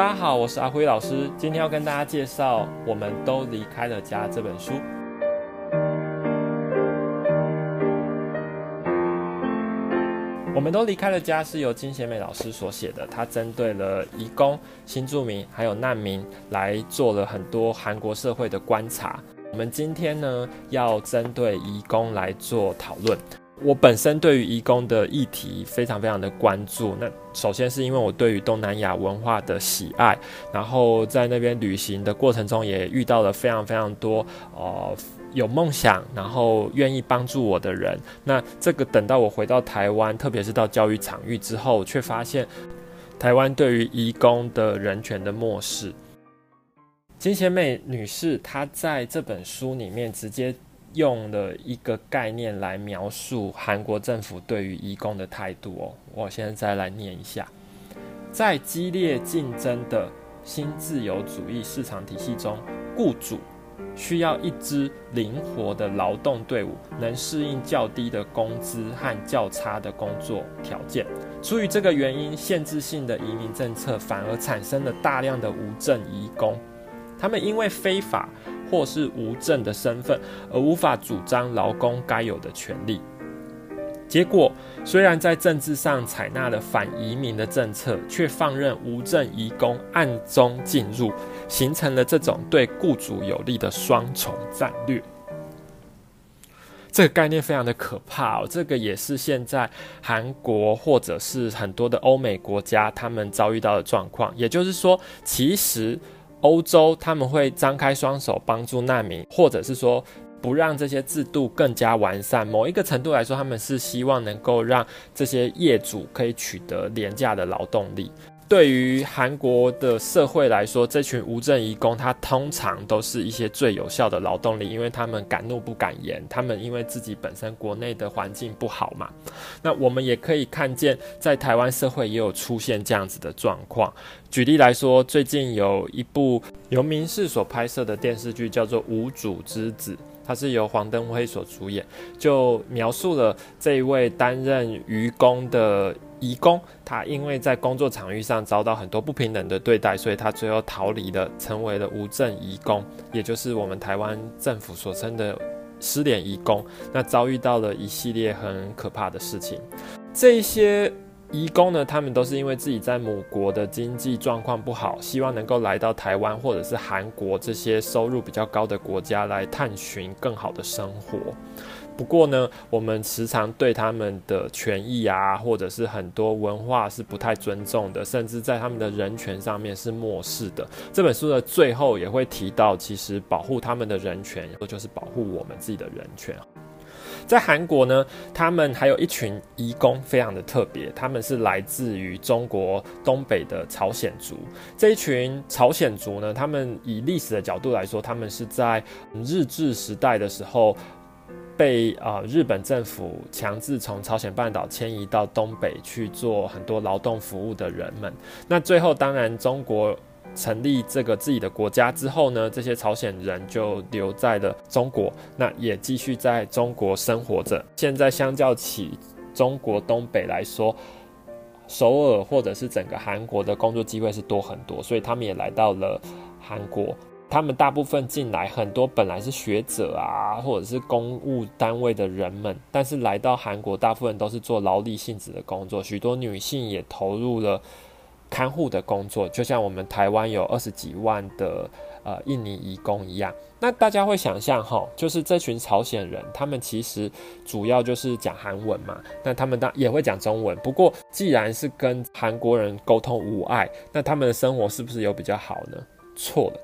大家好，我是阿辉老师，今天要跟大家介绍《我们都离开了家》这本书。我们都离开了家是由金贤美老师所写的，他针对了移工、新住民还有难民来做了很多韩国社会的观察。我们今天呢，要针对移工来做讨论。我本身对于移工的议题非常非常的关注。那首先是因为我对于东南亚文化的喜爱，然后在那边旅行的过程中也遇到了非常非常多呃有梦想，然后愿意帮助我的人。那这个等到我回到台湾，特别是到教育场域之后，却发现台湾对于移工的人权的漠视。金贤美女士她在这本书里面直接。用了一个概念来描述韩国政府对于移工的态度哦，我现在再来念一下，在激烈竞争的新自由主义市场体系中，雇主需要一支灵活的劳动队伍，能适应较低的工资和较差的工作条件。出于这个原因，限制性的移民政策反而产生了大量的无证移工，他们因为非法。或是无证的身份，而无法主张劳工该有的权利。结果，虽然在政治上采纳了反移民的政策，却放任无证移工暗中进入，形成了这种对雇主有利的双重战略。这个概念非常的可怕哦，这个也是现在韩国或者是很多的欧美国家他们遭遇到的状况。也就是说，其实。欧洲他们会张开双手帮助难民，或者是说不让这些制度更加完善。某一个程度来说，他们是希望能够让这些业主可以取得廉价的劳动力。对于韩国的社会来说，这群无证移工，他通常都是一些最有效的劳动力，因为他们敢怒不敢言，他们因为自己本身国内的环境不好嘛。那我们也可以看见，在台湾社会也有出现这样子的状况。举例来说，最近有一部由民视所拍摄的电视剧，叫做《无主之子》。他是由黄登辉所主演，就描述了这一位担任渔工的移工，他因为在工作场域上遭到很多不平等的对待，所以他最后逃离了，成为了无证移工，也就是我们台湾政府所称的失联移工。那遭遇到了一系列很可怕的事情，这些。移工呢，他们都是因为自己在母国的经济状况不好，希望能够来到台湾或者是韩国这些收入比较高的国家来探寻更好的生活。不过呢，我们时常对他们的权益啊，或者是很多文化是不太尊重的，甚至在他们的人权上面是漠视的。这本书的最后也会提到，其实保护他们的人权，就是保护我们自己的人权。在韩国呢，他们还有一群移工，非常的特别。他们是来自于中国东北的朝鲜族。这一群朝鲜族呢，他们以历史的角度来说，他们是在日治时代的时候被啊、日本政府强制从朝鲜半岛迁移到东北去做很多劳动服务的人们。那最后，当然中国。成立这个自己的国家之后呢，这些朝鲜人就留在了中国，那也继续在中国生活着。现在相较起中国东北来说，首尔或者是整个韩国的工作机会是多很多，所以他们也来到了韩国。他们大部分进来，很多本来是学者啊，或者是公务单位的人们，但是来到韩国，大部分都是做劳力性质的工作，许多女性也投入了。看护的工作，就像我们台湾有二十几万的呃印尼移工一样。那大家会想象哈，就是这群朝鲜人，他们其实主要就是讲韩文嘛。那他们当也会讲中文。不过，既然是跟韩国人沟通无碍，那他们的生活是不是有比较好呢？错了。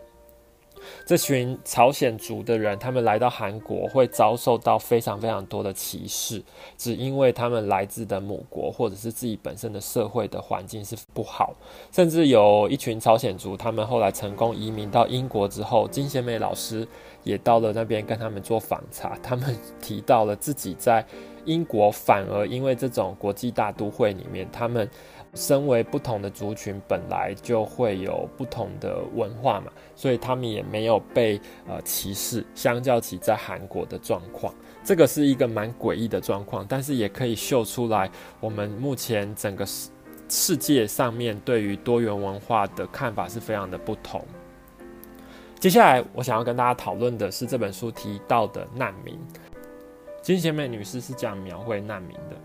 这群朝鲜族的人，他们来到韩国会遭受到非常非常多的歧视，只因为他们来自的母国或者是自己本身的社会的环境是不好。甚至有一群朝鲜族，他们后来成功移民到英国之后，金贤美老师也到了那边跟他们做访查，他们 提到了自己在英国反而因为这种国际大都会里面，他们。身为不同的族群，本来就会有不同的文化嘛，所以他们也没有被呃歧视。相较起在韩国的状况，这个是一个蛮诡异的状况，但是也可以秀出来我们目前整个世世界上面对于多元文化的看法是非常的不同。接下来，我想要跟大家讨论的是这本书提到的难民。金贤美女士是这样描绘难民的：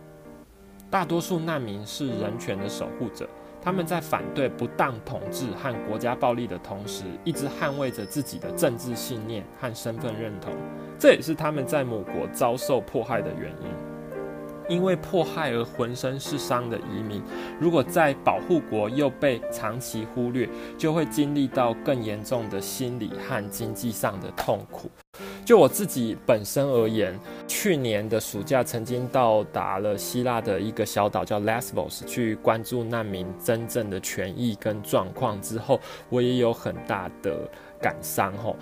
大多数难民是人权的守护者，他们在反对不当统治和国家暴力的同时，一直捍卫着自己的政治信念和身份认同。这也是他们在母国遭受迫害的原因。因为迫害而浑身是伤的移民，如果在保护国又被长期忽略，就会经历到更严重的心理和经济上的痛苦。就我自己本身而言，去年的暑假曾经到达了希腊的一个小岛叫 Lesbos，去关注难民真正的权益跟状况之后，我也有很大的感伤。吼，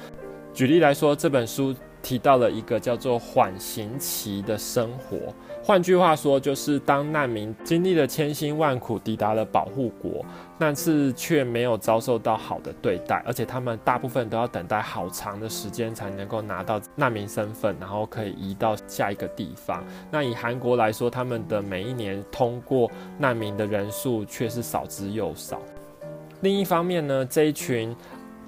举例来说，这本书提到了一个叫做缓刑期的生活。换句话说，就是当难民经历了千辛万苦抵达了保护国，但是却没有遭受到好的对待，而且他们大部分都要等待好长的时间才能够拿到难民身份，然后可以移到下一个地方。那以韩国来说，他们的每一年通过难民的人数却是少之又少。另一方面呢，这一群。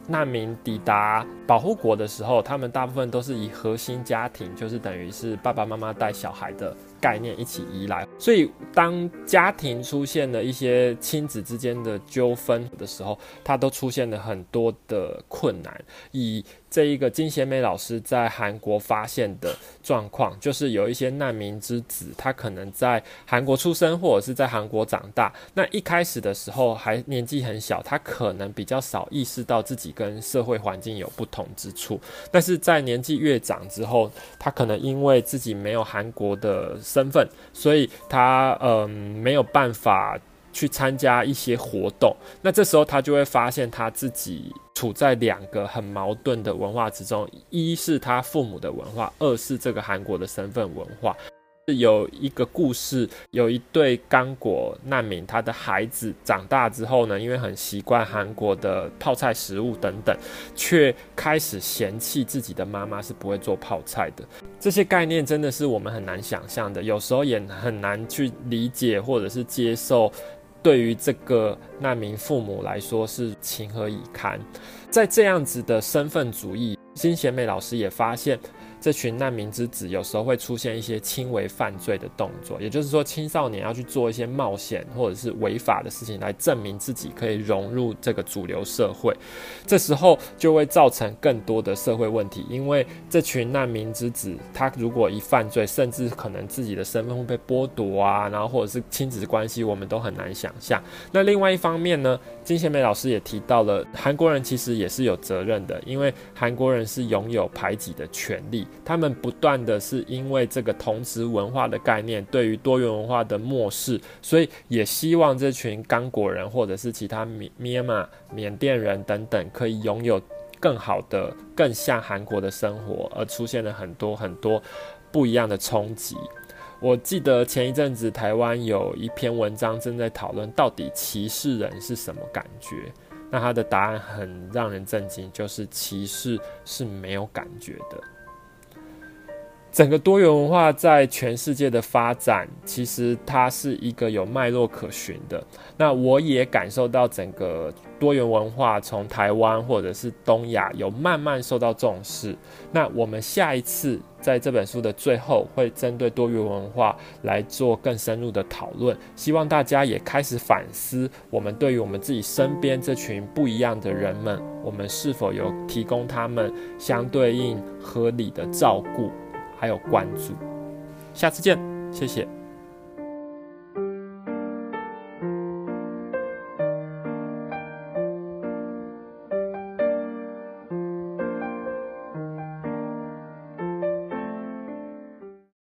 难民抵达保护国的时候，他们大部分都是以核心家庭，就是等于是爸爸妈妈带小孩的概念一起移来。所以，当家庭出现了一些亲子之间的纠纷的时候，他都出现了很多的困难。以这一个金贤美老师在韩国发现的状况，就是有一些难民之子，他可能在韩国出生或者是在韩国长大。那一开始的时候还年纪很小，他可能比较少意识到自己跟社会环境有不同之处。但是在年纪越长之后，他可能因为自己没有韩国的身份，所以他嗯没有办法。去参加一些活动，那这时候他就会发现他自己处在两个很矛盾的文化之中，一是他父母的文化，二是这个韩国的身份文化。有一个故事，有一对刚果难民，他的孩子长大之后呢，因为很习惯韩国的泡菜食物等等，却开始嫌弃自己的妈妈是不会做泡菜的。这些概念真的是我们很难想象的，有时候也很难去理解或者是接受。对于这个难民父母来说是情何以堪，在这样子的身份主义，金贤美老师也发现。这群难民之子有时候会出现一些轻微犯罪的动作，也就是说，青少年要去做一些冒险或者是违法的事情来证明自己可以融入这个主流社会。这时候就会造成更多的社会问题，因为这群难民之子，他如果一犯罪，甚至可能自己的身份会被剥夺啊，然后或者是亲子关系，我们都很难想象。那另外一方面呢，金贤美老师也提到了，韩国人其实也是有责任的，因为韩国人是拥有排挤的权利。他们不断的是因为这个同质文化的概念对于多元文化的漠视，所以也希望这群刚果人或者是其他缅甸嘛、缅甸人等等可以拥有更好的、更像韩国的生活，而出现了很多很多不一样的冲击。我记得前一阵子台湾有一篇文章正在讨论到底歧视人是什么感觉，那他的答案很让人震惊，就是歧视是没有感觉的。整个多元文化在全世界的发展，其实它是一个有脉络可循的。那我也感受到整个多元文化从台湾或者是东亚有慢慢受到重视。那我们下一次在这本书的最后会针对多元文化来做更深入的讨论，希望大家也开始反思，我们对于我们自己身边这群不一样的人们，我们是否有提供他们相对应合理的照顾。还有关注，下次见，谢谢。